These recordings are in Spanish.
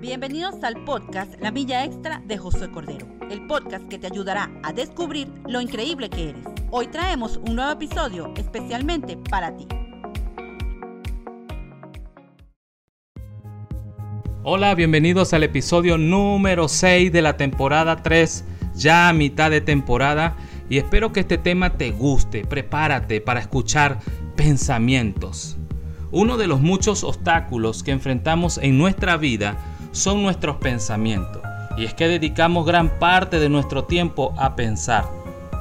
Bienvenidos al podcast La Milla Extra de Josué Cordero, el podcast que te ayudará a descubrir lo increíble que eres. Hoy traemos un nuevo episodio especialmente para ti. Hola, bienvenidos al episodio número 6 de la temporada 3, ya a mitad de temporada, y espero que este tema te guste. Prepárate para escuchar pensamientos. Uno de los muchos obstáculos que enfrentamos en nuestra vida son nuestros pensamientos. Y es que dedicamos gran parte de nuestro tiempo a pensar.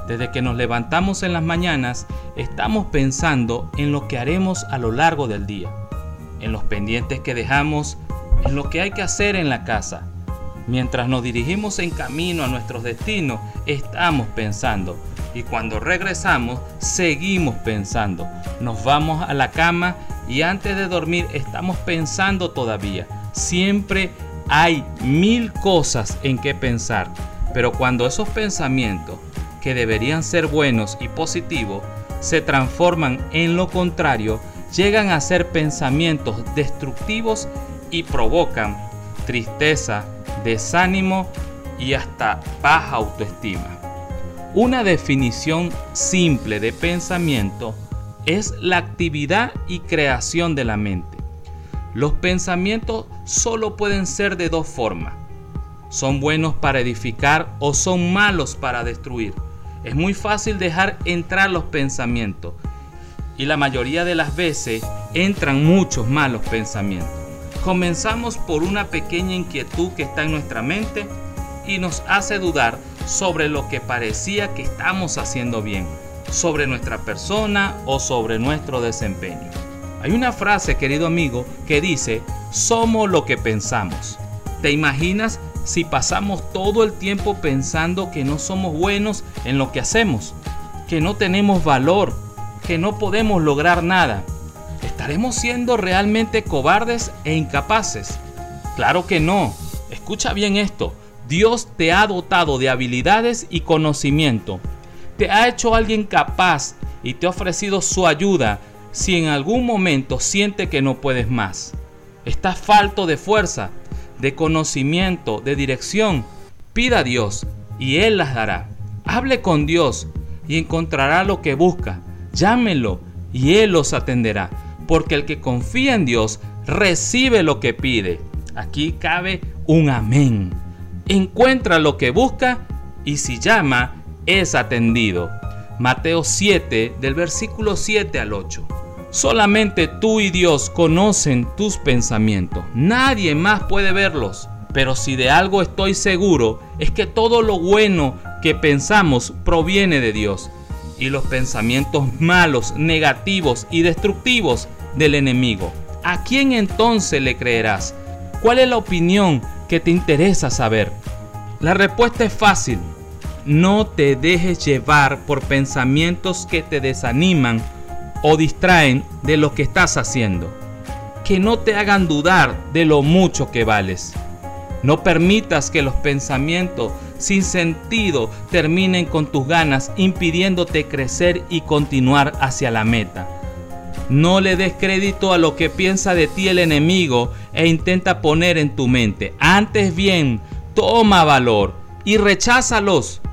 Desde que nos levantamos en las mañanas, estamos pensando en lo que haremos a lo largo del día, en los pendientes que dejamos, en lo que hay que hacer en la casa. Mientras nos dirigimos en camino a nuestros destinos, estamos pensando. Y cuando regresamos, seguimos pensando. Nos vamos a la cama y antes de dormir estamos pensando todavía. Siempre hay mil cosas en que pensar, pero cuando esos pensamientos, que deberían ser buenos y positivos, se transforman en lo contrario, llegan a ser pensamientos destructivos y provocan tristeza, desánimo y hasta baja autoestima. Una definición simple de pensamiento es la actividad y creación de la mente. Los pensamientos solo pueden ser de dos formas. Son buenos para edificar o son malos para destruir. Es muy fácil dejar entrar los pensamientos y la mayoría de las veces entran muchos malos pensamientos. Comenzamos por una pequeña inquietud que está en nuestra mente y nos hace dudar sobre lo que parecía que estamos haciendo bien, sobre nuestra persona o sobre nuestro desempeño. Hay una frase, querido amigo, que dice, somos lo que pensamos. ¿Te imaginas si pasamos todo el tiempo pensando que no somos buenos en lo que hacemos? Que no tenemos valor, que no podemos lograr nada. ¿Estaremos siendo realmente cobardes e incapaces? Claro que no. Escucha bien esto. Dios te ha dotado de habilidades y conocimiento. Te ha hecho alguien capaz y te ha ofrecido su ayuda si en algún momento siente que no puedes más. Estás falto de fuerza, de conocimiento, de dirección. Pida a Dios y Él las dará. Hable con Dios y encontrará lo que busca. Llámelo y Él los atenderá. Porque el que confía en Dios recibe lo que pide. Aquí cabe un amén. Encuentra lo que busca y si llama es atendido. Mateo 7 del versículo 7 al 8. Solamente tú y Dios conocen tus pensamientos. Nadie más puede verlos. Pero si de algo estoy seguro es que todo lo bueno que pensamos proviene de Dios y los pensamientos malos, negativos y destructivos del enemigo. ¿A quién entonces le creerás? ¿Cuál es la opinión que te interesa saber? La respuesta es fácil. No te dejes llevar por pensamientos que te desaniman o distraen de lo que estás haciendo. Que no te hagan dudar de lo mucho que vales. No permitas que los pensamientos sin sentido terminen con tus ganas impidiéndote crecer y continuar hacia la meta. No le des crédito a lo que piensa de ti el enemigo e intenta poner en tu mente. Antes bien, toma valor y recházalos.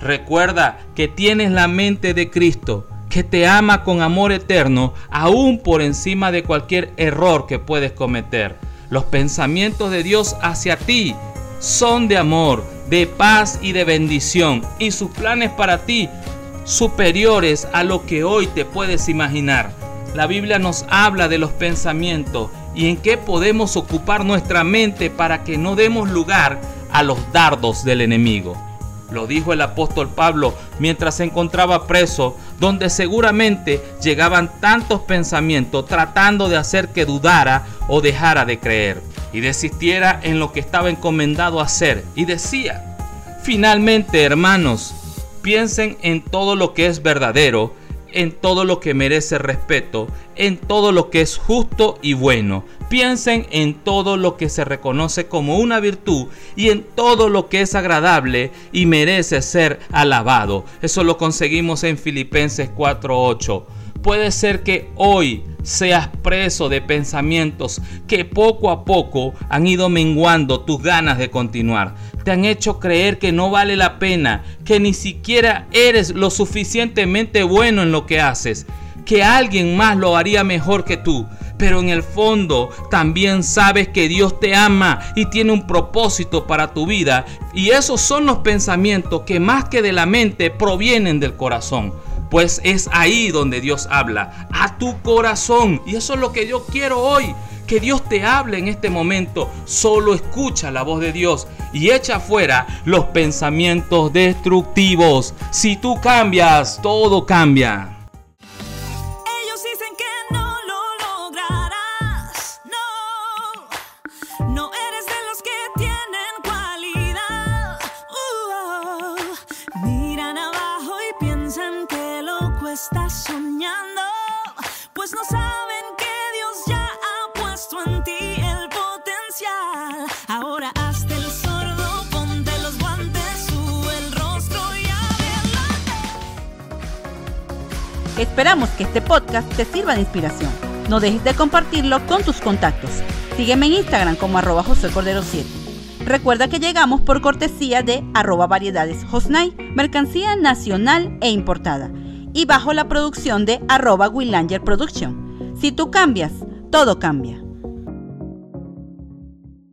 Recuerda que tienes la mente de Cristo que te ama con amor eterno, aún por encima de cualquier error que puedes cometer. Los pensamientos de Dios hacia ti son de amor, de paz y de bendición, y sus planes para ti superiores a lo que hoy te puedes imaginar. La Biblia nos habla de los pensamientos y en qué podemos ocupar nuestra mente para que no demos lugar a los dardos del enemigo. Lo dijo el apóstol Pablo mientras se encontraba preso, donde seguramente llegaban tantos pensamientos tratando de hacer que dudara o dejara de creer y desistiera en lo que estaba encomendado a hacer. Y decía, finalmente hermanos, piensen en todo lo que es verdadero, en todo lo que merece respeto, en todo lo que es justo y bueno. Piensen en todo lo que se reconoce como una virtud y en todo lo que es agradable y merece ser alabado. Eso lo conseguimos en Filipenses 4:8. Puede ser que hoy seas preso de pensamientos que poco a poco han ido menguando tus ganas de continuar. Te han hecho creer que no vale la pena, que ni siquiera eres lo suficientemente bueno en lo que haces, que alguien más lo haría mejor que tú. Pero en el fondo también sabes que Dios te ama y tiene un propósito para tu vida. Y esos son los pensamientos que más que de la mente provienen del corazón. Pues es ahí donde Dios habla, a tu corazón. Y eso es lo que yo quiero hoy. Que Dios te hable en este momento. Solo escucha la voz de Dios y echa fuera los pensamientos destructivos. Si tú cambias, todo cambia. Esperamos que este podcast te sirva de inspiración. No dejes de compartirlo con tus contactos. Sígueme en Instagram como arroba José Cordero 7. Recuerda que llegamos por cortesía de arroba variedades Hosnay, mercancía nacional e importada, y bajo la producción de arroba Production. Si tú cambias, todo cambia.